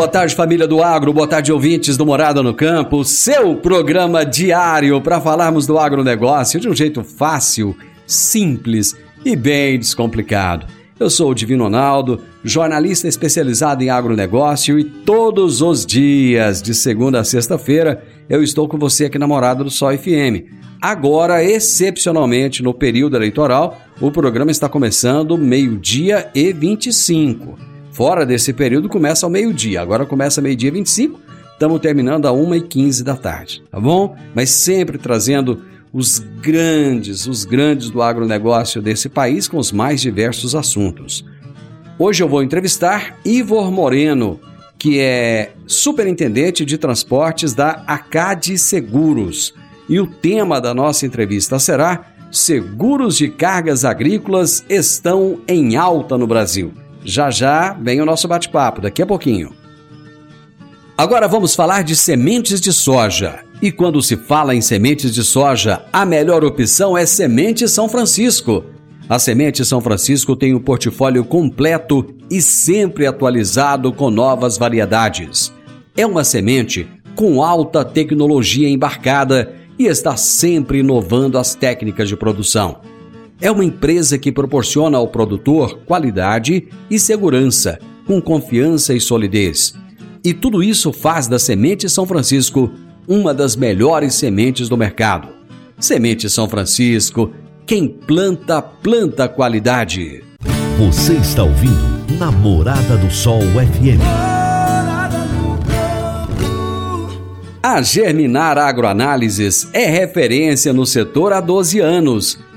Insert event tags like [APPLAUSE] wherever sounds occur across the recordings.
Boa tarde, família do Agro. Boa tarde, ouvintes do Morada no Campo. Seu programa diário para falarmos do agronegócio de um jeito fácil, simples e bem descomplicado. Eu sou o Divino Ronaldo, jornalista especializado em agronegócio e todos os dias, de segunda a sexta-feira, eu estou com você aqui na Morada do Sol FM. Agora, excepcionalmente, no período eleitoral, o programa está começando meio-dia e 25. Fora desse período começa ao meio-dia, agora começa meio-dia e 25, estamos terminando a 1h15 da tarde, tá bom? Mas sempre trazendo os grandes, os grandes do agronegócio desse país com os mais diversos assuntos. Hoje eu vou entrevistar Ivor Moreno, que é superintendente de transportes da Acade Seguros. E o tema da nossa entrevista será Seguros de cargas agrícolas estão em alta no Brasil. Já já vem o nosso bate-papo, daqui a pouquinho. Agora vamos falar de sementes de soja. E quando se fala em sementes de soja, a melhor opção é Semente São Francisco. A Semente São Francisco tem um portfólio completo e sempre atualizado com novas variedades. É uma semente com alta tecnologia embarcada e está sempre inovando as técnicas de produção. É uma empresa que proporciona ao produtor qualidade e segurança, com confiança e solidez. E tudo isso faz da Semente São Francisco uma das melhores sementes do mercado. Semente São Francisco, quem planta, planta qualidade. Você está ouvindo Namorada do Sol FM. A Germinar Agroanálises é referência no setor há 12 anos,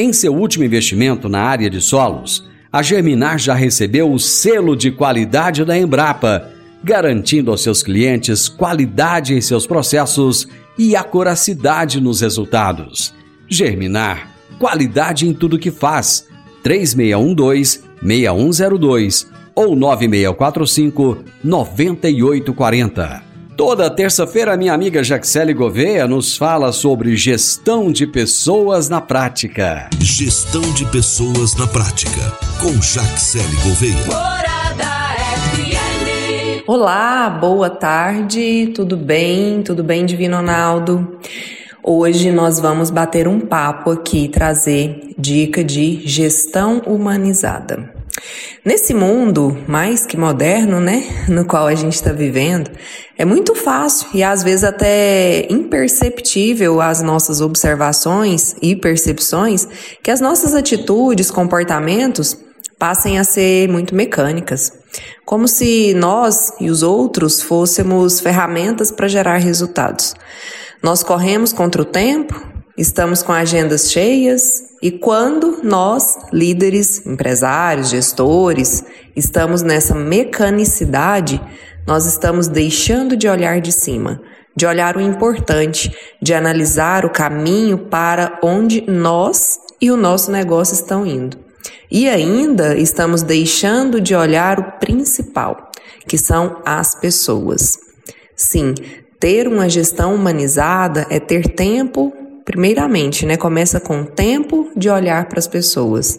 Em seu último investimento na área de solos, a Germinar já recebeu o selo de qualidade da Embrapa, garantindo aos seus clientes qualidade em seus processos e acuracidade nos resultados. Germinar, qualidade em tudo que faz. 3612-6102 ou 9645-9840. Toda terça-feira, minha amiga Jaxele Gouveia nos fala sobre gestão de pessoas na prática. Gestão de pessoas na prática, com Jaxele Gouveia. Morada FM. Olá, boa tarde, tudo bem? Tudo bem, Divino Ronaldo? Hoje nós vamos bater um papo aqui, trazer dica de gestão humanizada. Nesse mundo mais que moderno, né, no qual a gente está vivendo, é muito fácil e às vezes até imperceptível as nossas observações e percepções que as nossas atitudes, comportamentos passem a ser muito mecânicas, como se nós e os outros fôssemos ferramentas para gerar resultados. Nós corremos contra o tempo Estamos com agendas cheias e quando nós, líderes, empresários, gestores, estamos nessa mecanicidade, nós estamos deixando de olhar de cima, de olhar o importante, de analisar o caminho para onde nós e o nosso negócio estão indo. E ainda estamos deixando de olhar o principal, que são as pessoas. Sim, ter uma gestão humanizada é ter tempo, primeiramente, né? Começa com tempo de olhar para as pessoas.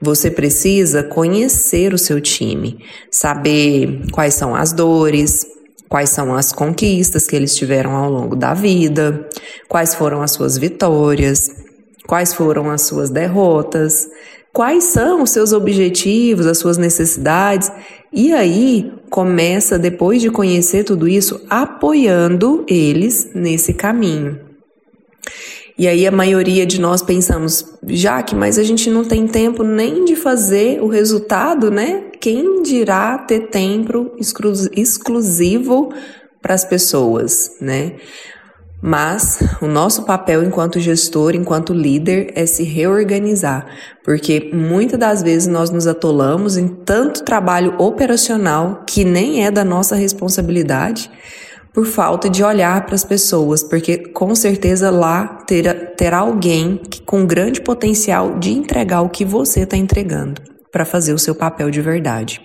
Você precisa conhecer o seu time, saber quais são as dores, quais são as conquistas que eles tiveram ao longo da vida, quais foram as suas vitórias, quais foram as suas derrotas, quais são os seus objetivos, as suas necessidades, e aí começa, depois de conhecer tudo isso, apoiando eles nesse caminho. E aí a maioria de nós pensamos, Jaque, mas a gente não tem tempo nem de fazer o resultado, né? Quem dirá ter tempo exclusivo para as pessoas, né? Mas o nosso papel enquanto gestor, enquanto líder, é se reorganizar, porque muitas das vezes nós nos atolamos em tanto trabalho operacional que nem é da nossa responsabilidade, por falta de olhar para as pessoas, porque com certeza lá terá, terá alguém que, com grande potencial de entregar o que você está entregando para fazer o seu papel de verdade.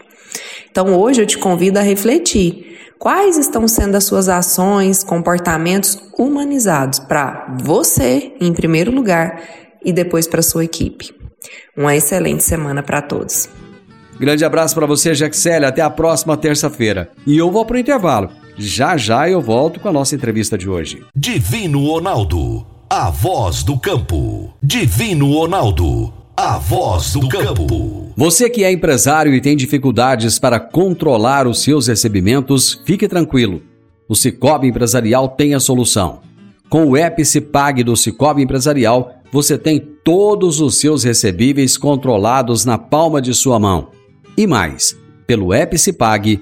Então hoje eu te convido a refletir Quais estão sendo as suas ações, comportamentos humanizados para você, em primeiro lugar, e depois para sua equipe? Uma excelente semana para todos. Grande abraço para você, Jaxele. Até a próxima terça-feira. E eu vou para o intervalo. Já já eu volto com a nossa entrevista de hoje. Divino Ronaldo, a voz do campo. Divino Ronaldo, a voz do campo. Você que é empresário e tem dificuldades para controlar os seus recebimentos, fique tranquilo. O Cicobi Empresarial tem a solução. Com o app Cipag do Cicobi Empresarial, você tem todos os seus recebíveis controlados na palma de sua mão. E mais, pelo app Cipag,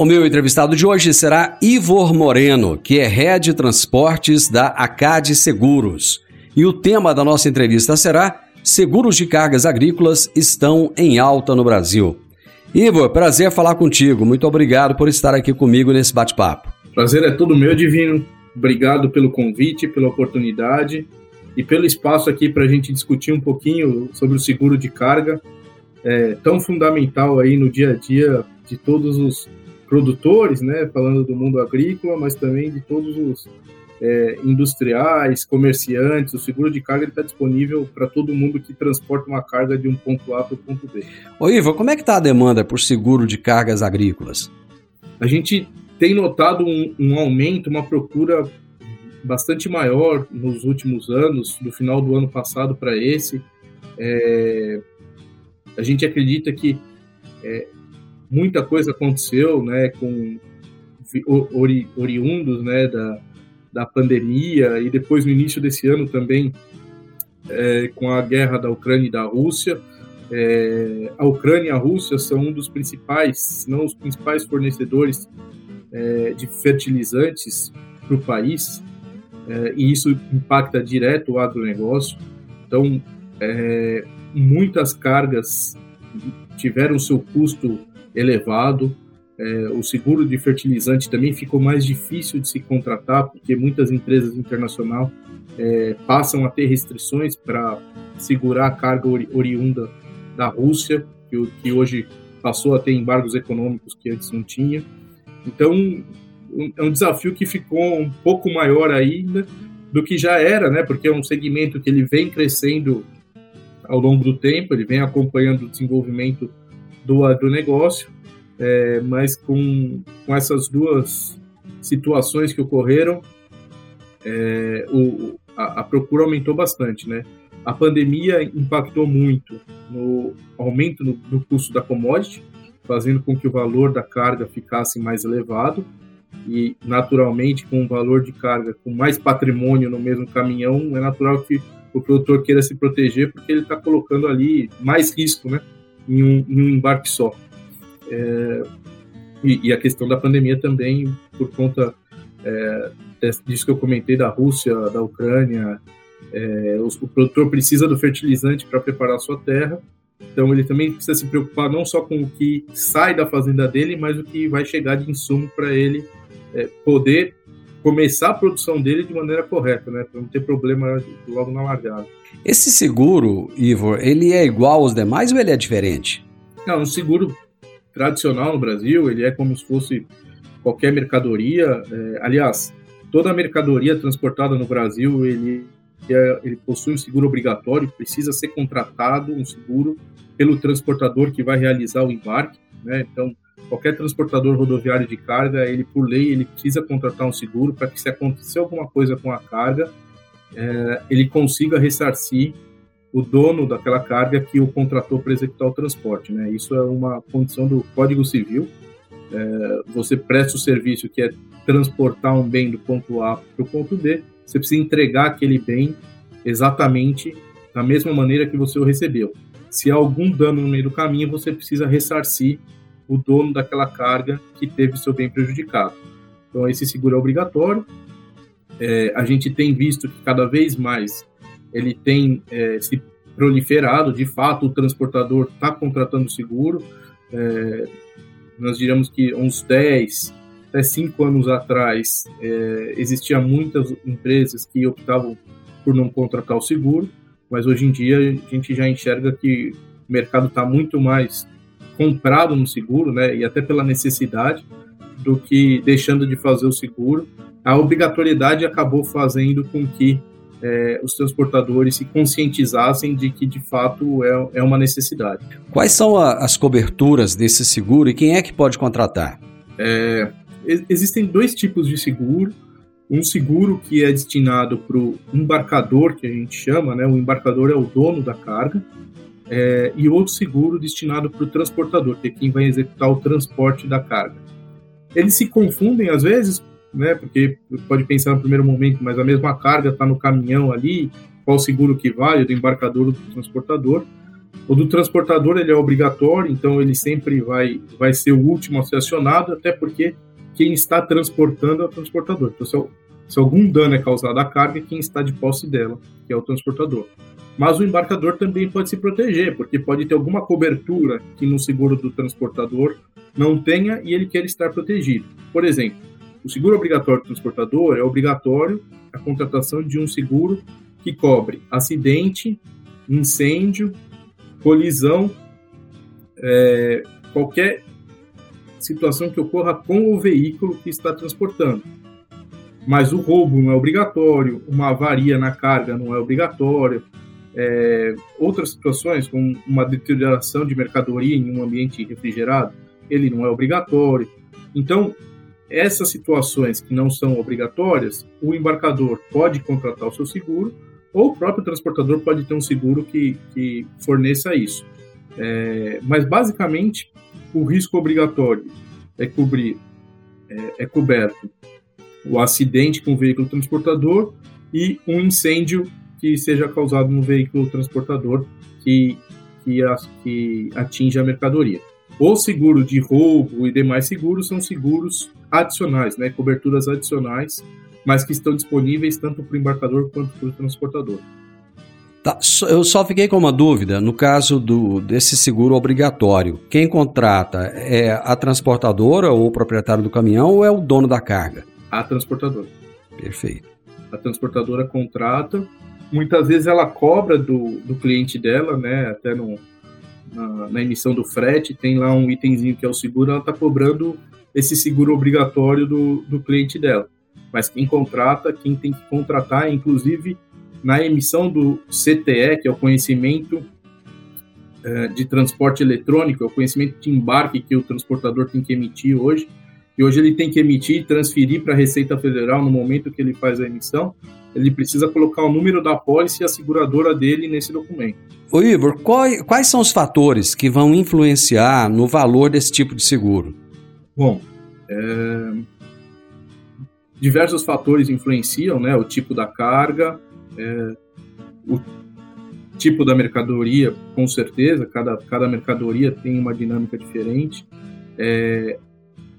O meu entrevistado de hoje será Ivor Moreno, que é Head Transportes da Acade Seguros. E o tema da nossa entrevista será Seguros de cargas agrícolas estão em alta no Brasil. Ivo, prazer falar contigo. Muito obrigado por estar aqui comigo nesse bate-papo. Prazer é todo meu, Divino. Obrigado pelo convite, pela oportunidade e pelo espaço aqui para a gente discutir um pouquinho sobre o seguro de carga, é, tão fundamental aí no dia a dia de todos os produtores, né, falando do mundo agrícola, mas também de todos os é, industriais, comerciantes, o seguro de carga está disponível para todo mundo que transporta uma carga de um ponto A para o ponto B. Ô Ivo, como é que está a demanda por seguro de cargas agrícolas? A gente tem notado um, um aumento, uma procura bastante maior nos últimos anos, do final do ano passado para esse. É, a gente acredita que é, muita coisa aconteceu, né, com ori, oriundos, né, da, da pandemia e depois no início desse ano também é, com a guerra da Ucrânia e da Rússia. É, a Ucrânia e a Rússia são um dos principais, se não os principais fornecedores é, de fertilizantes para o país, é, e isso impacta direto o agronegócio. Então, é, muitas cargas tiveram seu custo elevado, é, o seguro de fertilizante também ficou mais difícil de se contratar, porque muitas empresas internacionais é, passam a ter restrições para segurar a carga ori oriunda da Rússia, que, que, hoje passou a ter embargos econômicos que antes não tinha. Então, um, é um desafio que ficou um pouco maior ainda do que já era, né? Porque é um segmento que ele vem crescendo ao longo do tempo, ele vem acompanhando o desenvolvimento do agronegócio é, mas com, com essas duas situações que ocorreram, é, o, a, a, procura aumentou bastante, né? A pandemia impactou muito no aumento no, custo da commodity, fazendo com que o valor da carga ficasse mais elevado e naturalmente com um valor de carga com mais patrimônio no mesmo caminhão é natural que o produtor queira se proteger porque ele está colocando ali mais risco né, em, um, em um embarque só. É, e, e, a questão da pandemia também, por conta é, disso que eu comentei da Rússia, da Ucrânia, é, o, o, produtor precisa do fertilizante para preparar a sua terra, então ele também precisa se preocupar não só com o que sai da fazenda dele, mas o que vai chegar de insumo para ele é, poder começar a produção dele de maneira correta, né? Para não ter problema logo na largada. Esse seguro, Ivor, ele é igual aos demais ou ele é diferente? Não, um seguro tradicional no Brasil, ele é como se fosse qualquer mercadoria. É, aliás, toda mercadoria transportada no Brasil, ele, é, ele possui um seguro obrigatório, precisa ser contratado um seguro pelo transportador que vai realizar o embarque, né? Então, qualquer transportador rodoviário de carga, ele por lei, ele precisa contratar um seguro para que se acontecer alguma coisa com a carga, é, ele consiga ressarcir o dono daquela carga que o contratou para executar o transporte. Né? Isso é uma condição do Código Civil. É, você presta o serviço que é transportar um bem do ponto A para o ponto B, você precisa entregar aquele bem exatamente da mesma maneira que você o recebeu. Se há algum dano no meio do caminho, você precisa ressarcir o dono daquela carga que teve seu bem prejudicado. Então, esse seguro é obrigatório. É, a gente tem visto que cada vez mais ele tem é, se proliferado. De fato, o transportador está contratando seguro. É, nós diríamos que uns 10, até 5 anos atrás, é, existiam muitas empresas que optavam por não contratar o seguro, mas hoje em dia a gente já enxerga que o mercado está muito mais comprado no seguro, né, e até pela necessidade, do que deixando de fazer o seguro. A obrigatoriedade acabou fazendo com que é, os transportadores se conscientizassem de que de fato é, é uma necessidade. Quais são a, as coberturas desse seguro e quem é que pode contratar? É, existem dois tipos de seguro. Um seguro que é destinado para o embarcador, que a gente chama, né? O embarcador é o dono da carga, é, e outro seguro destinado para o transportador, que é quem vai executar o transporte da carga. Eles se confundem às vezes, né, porque pode pensar no primeiro momento, mas a mesma carga está no caminhão ali, qual seguro que vale, do embarcador ou do transportador. O do transportador ele é obrigatório, então ele sempre vai, vai ser o último a ser acionado, até porque quem está transportando é o transportador. Então, se, se algum dano é causado à carga, quem está de posse dela, que é o transportador. Mas o embarcador também pode se proteger, porque pode ter alguma cobertura que no seguro do transportador não tenha e ele quer estar protegido. Por exemplo, o seguro obrigatório do transportador é obrigatório a contratação de um seguro que cobre acidente, incêndio, colisão, é, qualquer situação que ocorra com o veículo que está transportando. Mas o roubo não é obrigatório, uma avaria na carga não é obrigatório, é, outras situações, como uma deterioração de mercadoria em um ambiente refrigerado, ele não é obrigatório. Então, essas situações que não são obrigatórias, o embarcador pode contratar o seu seguro, ou o próprio transportador pode ter um seguro que, que forneça isso. É, mas, basicamente, o risco obrigatório é cobrir, é, é coberto o acidente com o veículo transportador e um incêndio que seja causado no veículo transportador que, que, a, que atinja a mercadoria. O seguro de roubo e demais seguros são seguros adicionais, né, coberturas adicionais, mas que estão disponíveis tanto para o embarcador quanto para o transportador. Tá, eu só fiquei com uma dúvida no caso do, desse seguro obrigatório. Quem contrata é a transportadora ou o proprietário do caminhão ou é o dono da carga? A transportadora. Perfeito. A transportadora contrata muitas vezes ela cobra do, do cliente dela, né? Até no, na, na, emissão do frete, tem lá um itemzinho que é o seguro, ela está cobrando esse seguro obrigatório do, do cliente dela. Mas quem contrata, quem tem que contratar, inclusive na emissão do CTE, que é o conhecimento é, de transporte eletrônico, é o conhecimento de embarque que o transportador tem que emitir hoje, e hoje ele tem que emitir e transferir para a Receita Federal no momento que ele faz a emissão, ele precisa colocar o número da pólice e a seguradora dele nesse documento. Ô Igor, quais, quais são os fatores que vão influenciar no valor desse tipo de seguro? Bom, é, diversos fatores influenciam, né? O tipo da carga, é, o tipo da mercadoria, com certeza, cada, cada mercadoria tem uma dinâmica diferente. É,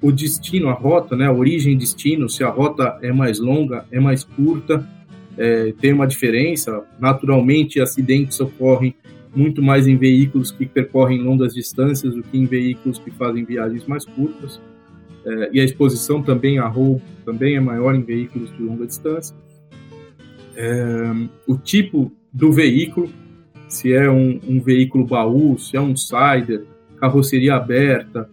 o destino, a rota, né? A origem destino, se a rota é mais longa, é mais curta, é, tem uma diferença. Naturalmente, acidentes ocorrem muito mais em veículos que percorrem longas distâncias do que em veículos que fazem viagens mais curtas. É, e a exposição também a roubo também é maior em veículos de longa distância. É, o tipo do veículo, se é um, um, veículo baú, se é um sider, carroceria aberta,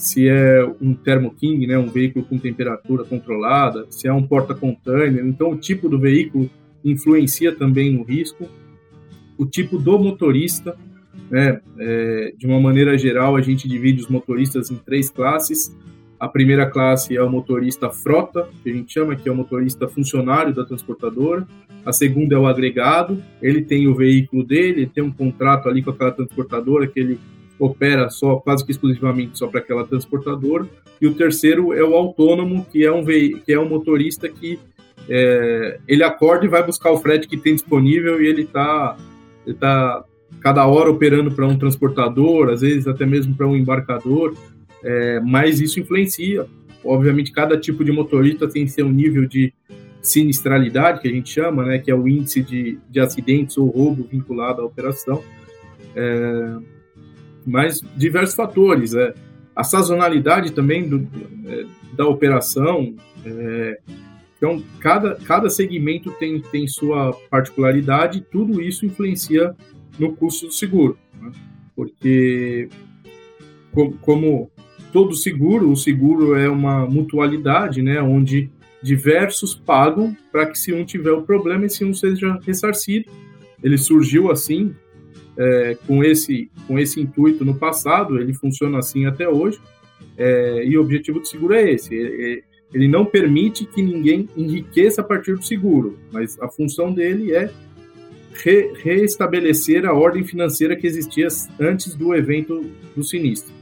se é um Thermo King, né, um veículo com temperatura controlada, se é um porta-container. Então, o tipo do veículo influencia também no risco. O tipo do motorista, né, é, de uma maneira geral, a gente divide os motoristas em três classes. A primeira classe é o motorista frota, que a gente chama que é o motorista funcionário da transportadora. A segunda é o agregado, ele tem o veículo dele, ele tem um contrato ali com aquela transportadora que ele opera só quase que exclusivamente só para aquela transportadora. E o terceiro é o autônomo, que é um que é um motorista que é, ele acorda e vai buscar o frete que tem disponível e ele está ele tá cada hora operando para um transportador, às vezes até mesmo para um embarcador é, mas isso influencia. Obviamente, cada tipo de motorista tem seu nível de sinistralidade, que a gente chama, né, que é o índice de, de acidentes ou roubo vinculado à operação. É, mas diversos fatores. É, a sazonalidade também do, é, da operação. É, então, cada, cada segmento tem, tem sua particularidade e tudo isso influencia no custo do seguro. Né? Porque, como, como todo seguro, o seguro é uma mutualidade, né, onde diversos pagam para que se um tiver o problema, esse um seja ressarcido. Ele surgiu assim, é, com, esse, com esse intuito no passado, ele funciona assim até hoje, é, e o objetivo do seguro é esse, é, é ele não permite que ninguém enriqueça a partir do seguro, mas a função dele é re, reestabelecer a ordem financeira que existia antes do evento do sinistro.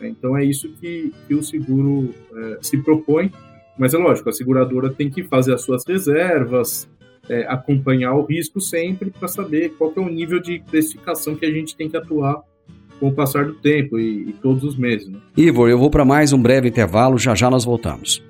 Né? Então é isso que, que o seguro é, se propõe, mas é lógico, a seguradora tem que fazer as suas reservas, é, acompanhar o risco sempre para saber qual é o nível de precificação que a gente tem que atuar com o passar do tempo e, e todos os meses. Né? Ivor, eu vou para mais um breve intervalo, já já nós voltamos.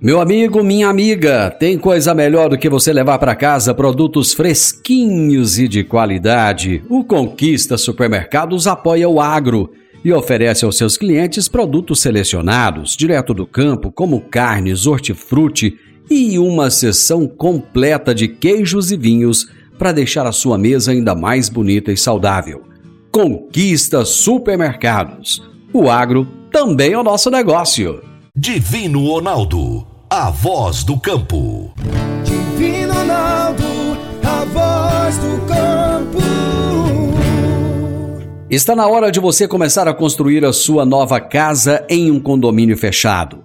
Meu amigo, minha amiga, tem coisa melhor do que você levar para casa produtos fresquinhos e de qualidade. O Conquista Supermercados apoia o agro e oferece aos seus clientes produtos selecionados, direto do campo, como carnes, hortifruti e uma seção completa de queijos e vinhos para deixar a sua mesa ainda mais bonita e saudável. Conquista Supermercados. O agro também é o nosso negócio. Divino Ronaldo, a voz do campo. Divino Ronaldo, a voz do campo. Está na hora de você começar a construir a sua nova casa em um condomínio fechado.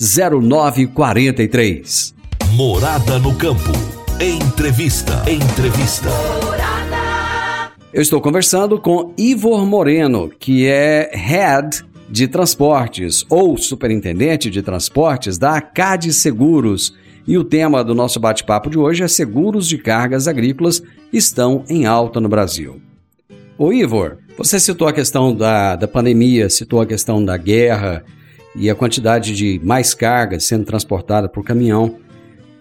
0943. Morada no campo. Entrevista. Entrevista. Eu estou conversando com Ivor Moreno, que é Head de Transportes ou Superintendente de Transportes da CAD Seguros. E o tema do nosso bate-papo de hoje é Seguros de Cargas Agrícolas estão em alta no Brasil. Ô Ivor, você citou a questão da, da pandemia, citou a questão da guerra e a quantidade de mais cargas sendo transportada por caminhão.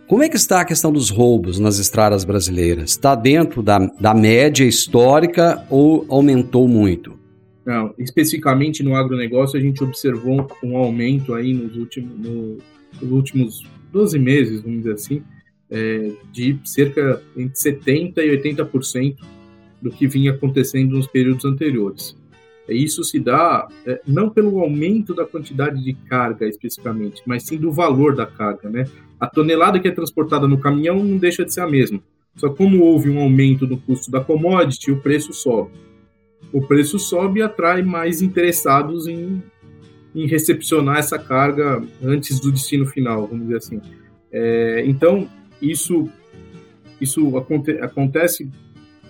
Como é que está a questão dos roubos nas estradas brasileiras? Está dentro da, da média histórica ou aumentou muito? Não, especificamente no agronegócio, a gente observou um aumento aí nos últimos, no, nos últimos 12 meses, vamos dizer assim, é, de cerca entre 70% e 80% do que vinha acontecendo nos períodos anteriores. Isso se dá é, não pelo aumento da quantidade de carga especificamente, mas sim do valor da carga. Né? A tonelada que é transportada no caminhão não deixa de ser a mesma. Só como houve um aumento do custo da commodity, o preço sobe. O preço sobe e atrai mais interessados em, em recepcionar essa carga antes do destino final, vamos dizer assim. É, então, isso, isso aconte, acontece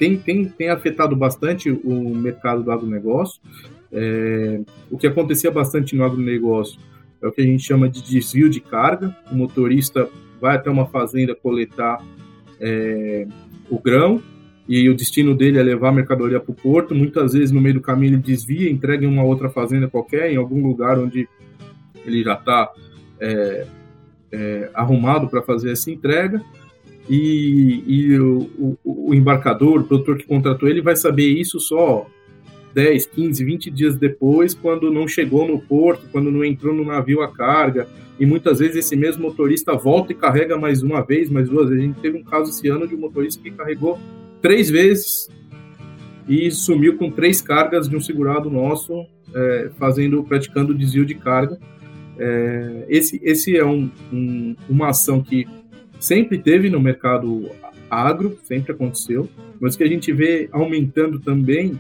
tem, tem, tem afetado bastante o mercado do agronegócio. É, o que acontecia bastante no agronegócio é o que a gente chama de desvio de carga. O motorista vai até uma fazenda coletar é, o grão e o destino dele é levar a mercadoria para o porto. Muitas vezes, no meio do caminho, ele desvia, entrega em uma outra fazenda qualquer, em algum lugar onde ele já está é, é, arrumado para fazer essa entrega e, e o, o, o, embarcador, o produtor que contratou ele, vai saber isso só 10, 15, 20 dias depois, quando não chegou no porto, quando não entrou no navio a carga. E muitas vezes esse mesmo motorista volta e carrega mais uma vez, mais duas vezes. A gente teve um caso esse ano de um motorista que carregou três vezes e sumiu com três cargas de um segurado nosso, é, fazendo, praticando desvio de carga. É, esse, esse é um, um, uma ação que sempre teve no mercado agro, sempre aconteceu, mas que a gente vê aumentando também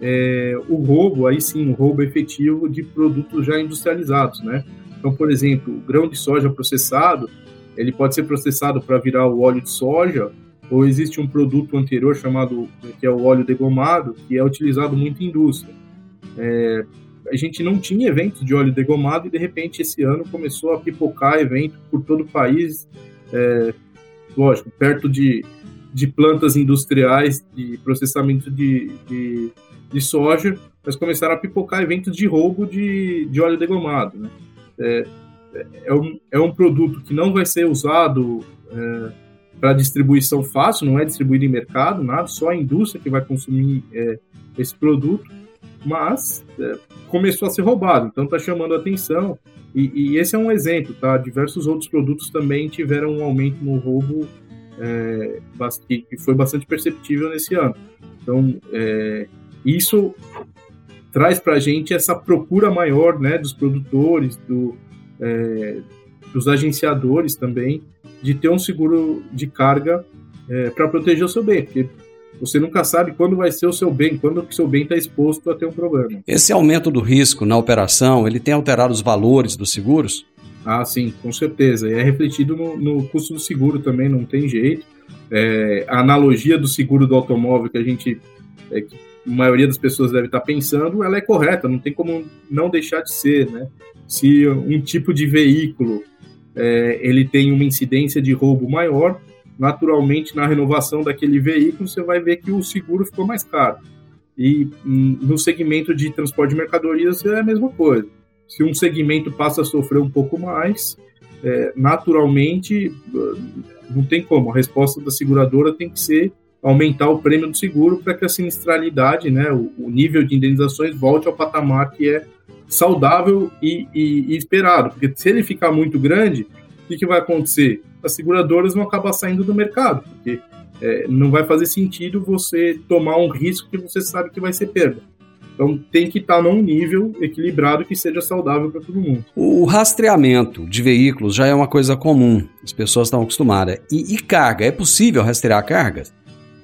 é, o roubo, aí sim, o roubo efetivo de produtos já industrializados, né? Então, por exemplo, o grão de soja processado, ele pode ser processado para virar o óleo de soja, ou existe um produto anterior chamado, que é o óleo degomado, que é utilizado muito em indústria. É, a gente não tinha eventos de óleo degomado e, de repente, esse ano começou a pipocar evento por todo o país, é, lógico, perto de, de plantas industriais de processamento de, de, de, soja, mas começaram a pipocar eventos de roubo de, de óleo degomado. Né? É, é, um, é um produto que não vai ser usado é, para distribuição fácil, não é distribuído em mercado, nada, só a indústria que vai consumir é, esse produto, mas é, começou a ser roubado, então está chamando a atenção e, e, esse é um exemplo, tá? Diversos outros produtos também tiveram um aumento no roubo é, que foi bastante perceptível nesse ano. Então, é, isso traz para a gente essa procura maior né, dos produtores, do, é, dos agenciadores também, de ter um seguro de carga é, para proteger o seu bem, porque você nunca sabe quando vai ser o seu bem, quando o seu bem está exposto a ter um problema. Esse aumento do risco na operação, ele tem alterado os valores dos seguros? Ah, sim, com certeza. E é refletido no, no custo do seguro também, não tem jeito. É, a analogia do seguro do automóvel que a gente, é, que a maioria das pessoas deve estar pensando, ela é correta, não tem como não deixar de ser, né? Se um tipo de veículo é, ele tem uma incidência de roubo maior, naturalmente na renovação daquele veículo você vai ver que o seguro ficou mais caro. E hum, no segmento de transporte de mercadorias é a mesma coisa. Se um segmento passa a sofrer um pouco mais, é, naturalmente não tem como. A resposta da seguradora tem que ser aumentar o prêmio do seguro para que a sinistralidade, né, o, o, nível de indenizações volte ao patamar que é saudável e, e, e esperado. Porque se ele ficar muito grande, o que, vai acontecer? as seguradoras vão acabar saindo do mercado, porque é, não vai fazer sentido você tomar um risco que você sabe que vai ser perda. Então tem que estar num nível equilibrado que seja saudável para todo mundo. O rastreamento de veículos já é uma coisa comum, as pessoas estão acostumadas. E, e carga, é possível rastrear cargas?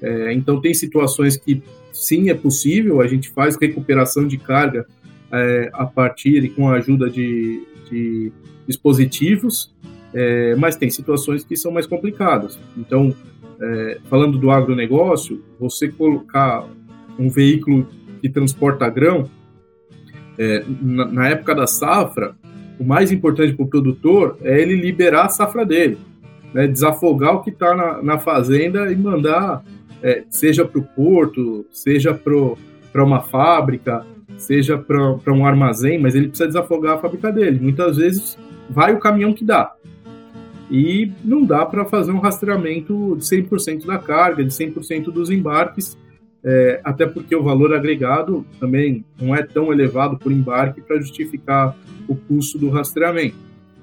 É, então tem situações que sim é possível, a gente faz recuperação de carga é, a partir e com a ajuda de, de dispositivos é, mas tem situações que são mais complicadas. Então, é, falando do agronegócio, você colocar um veículo que transporta grão, é, na, na, época da safra, o mais importante para o produtor é ele liberar a safra dele, né, desafogar o que está na, na, fazenda e mandar, é, seja para o porto, seja para uma fábrica, seja para um armazém, mas ele precisa desafogar a fábrica dele. Muitas vezes vai o caminhão que dá e não dá para fazer um rastreamento de 100% da carga, de 100% dos embarques, é, até porque o valor agregado também não é tão elevado por embarque para justificar o custo do rastreamento.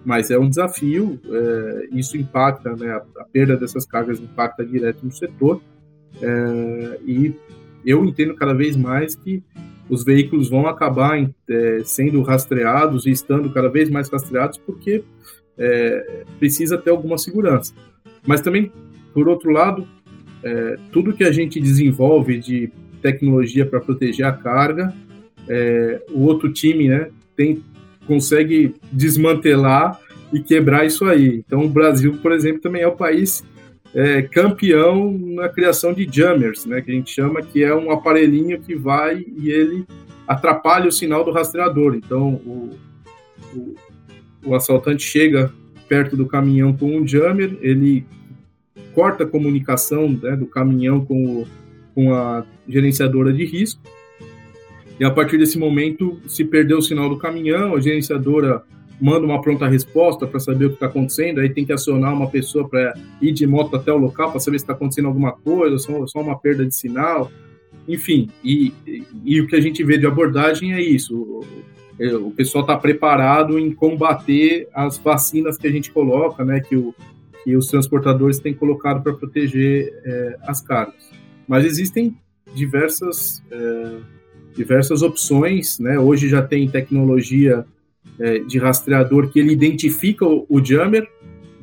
Mas é um desafio, é, isso impacta, né, a, a, perda dessas cargas impacta direto no setor, é, e eu entendo cada vez mais que os veículos vão acabar é, sendo rastreados e estando cada vez mais rastreados porque é, precisa ter alguma segurança. Mas também, por outro lado, é, tudo que a gente desenvolve de tecnologia para proteger a carga, é, o outro time né, tem, consegue desmantelar e quebrar isso aí. Então, o Brasil, por exemplo, também é o país é, campeão na criação de jammers, né, que a gente chama que é um aparelhinho que vai e ele atrapalha o sinal do rastreador. Então, o, o, o assaltante chega perto do caminhão com um jammer, ele corta a comunicação né, do caminhão com, o, com a gerenciadora de risco. E a partir desse momento, se perdeu o sinal do caminhão, a gerenciadora manda uma pronta resposta para saber o que está acontecendo, aí tem que acionar uma pessoa para ir de moto até o local para saber se está acontecendo alguma coisa, só, só uma perda de sinal, enfim. E, e, e, o que a gente vê de abordagem é isso: o, o pessoal está preparado em combater as vacinas que a gente coloca, né, que o, que os transportadores têm colocado para proteger é, as cargas. Mas existem diversas, é, diversas opções, né? Hoje já tem tecnologia é, de rastreador que ele identifica o, o jammer,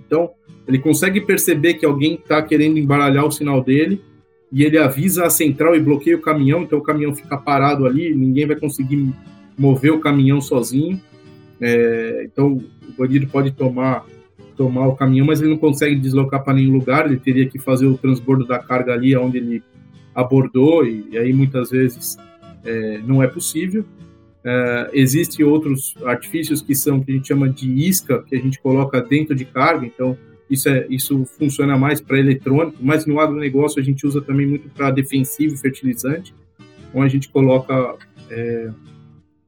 então ele consegue perceber que alguém está querendo embaralhar o sinal dele e ele avisa a central e bloqueia o caminhão, então o caminhão fica parado ali, ninguém vai conseguir mover o caminhão sozinho. É, então o bandido pode tomar tomar o caminhão, mas ele não consegue deslocar para nenhum lugar, ele teria que fazer o transbordo da carga ali onde ele abordou, e, e aí muitas vezes é, não é possível. É, Existem outros artifícios que são que a gente chama de isca, que a gente coloca dentro de carga, então isso, é, isso funciona mais para eletrônico, mas no agronegócio a gente usa também muito para defensivo fertilizante, onde a gente coloca é,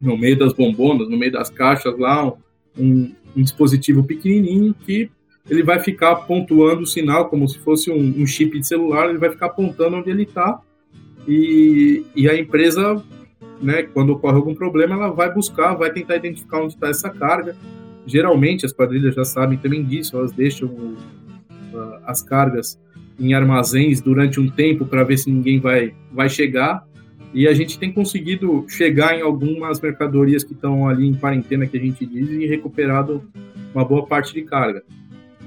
no meio das bombonas, no meio das caixas lá, um, um dispositivo pequenininho que ele vai ficar pontuando o sinal como se fosse um, um chip de celular, ele vai ficar apontando onde ele está e, e a empresa, né, quando ocorre algum problema, ela vai buscar, vai tentar identificar onde está essa carga. Geralmente as quadrilhas já sabem também disso, elas deixam uh, as cargas em armazéns durante um tempo para ver se ninguém vai, vai chegar e a gente tem conseguido chegar em algumas mercadorias que estão ali em quarentena, que a gente diz, e recuperado uma boa parte de carga.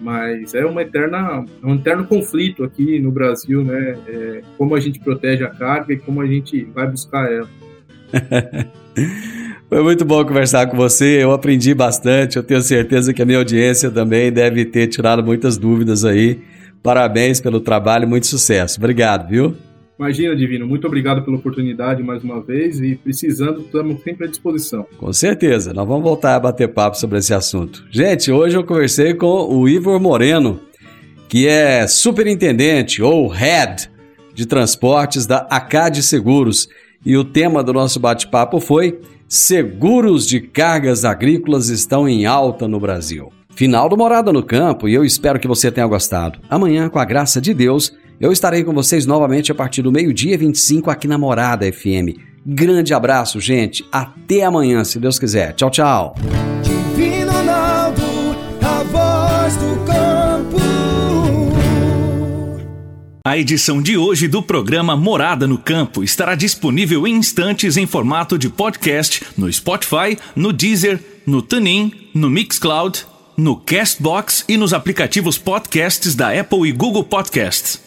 Mas é uma eterna, um eterno conflito aqui no Brasil, né? É, como a gente protege a carga e como a gente vai buscar ela. [LAUGHS] Foi muito bom conversar com você, eu aprendi bastante, eu tenho certeza que a minha audiência também deve ter tirado muitas dúvidas aí. Parabéns pelo trabalho, muito sucesso. Obrigado, viu? Imagina, Divino, muito obrigado pela oportunidade mais uma vez e precisando, estamos sempre à disposição. Com certeza, nós vamos voltar a bater papo sobre esse assunto. Gente, hoje eu conversei com o Ivor Moreno, que é superintendente ou head de transportes da ACAD Seguros. E o tema do nosso bate-papo foi Seguros de cargas agrícolas estão em alta no Brasil. Final do Morada no Campo e eu espero que você tenha gostado. Amanhã, com a graça de Deus, eu estarei com vocês novamente a partir do meio-dia 25 aqui na Morada FM. Grande abraço, gente. Até amanhã, se Deus quiser. Tchau, tchau. Divino Ronaldo, a voz do campo. A edição de hoje do programa Morada no Campo estará disponível em instantes em formato de podcast no Spotify, no Deezer, no TuneIn, no Mixcloud, no Castbox e nos aplicativos podcasts da Apple e Google Podcasts.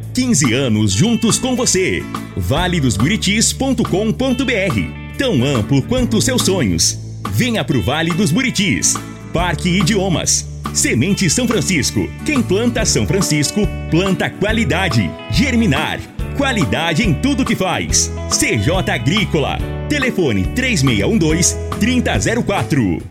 15 anos juntos com você. valedosburitis.com.br Tão amplo quanto seus sonhos. Venha pro Vale dos Buritis. Parque Idiomas. Semente São Francisco. Quem planta São Francisco, planta qualidade. Germinar. Qualidade em tudo que faz. CJ Agrícola. Telefone 3612 3004.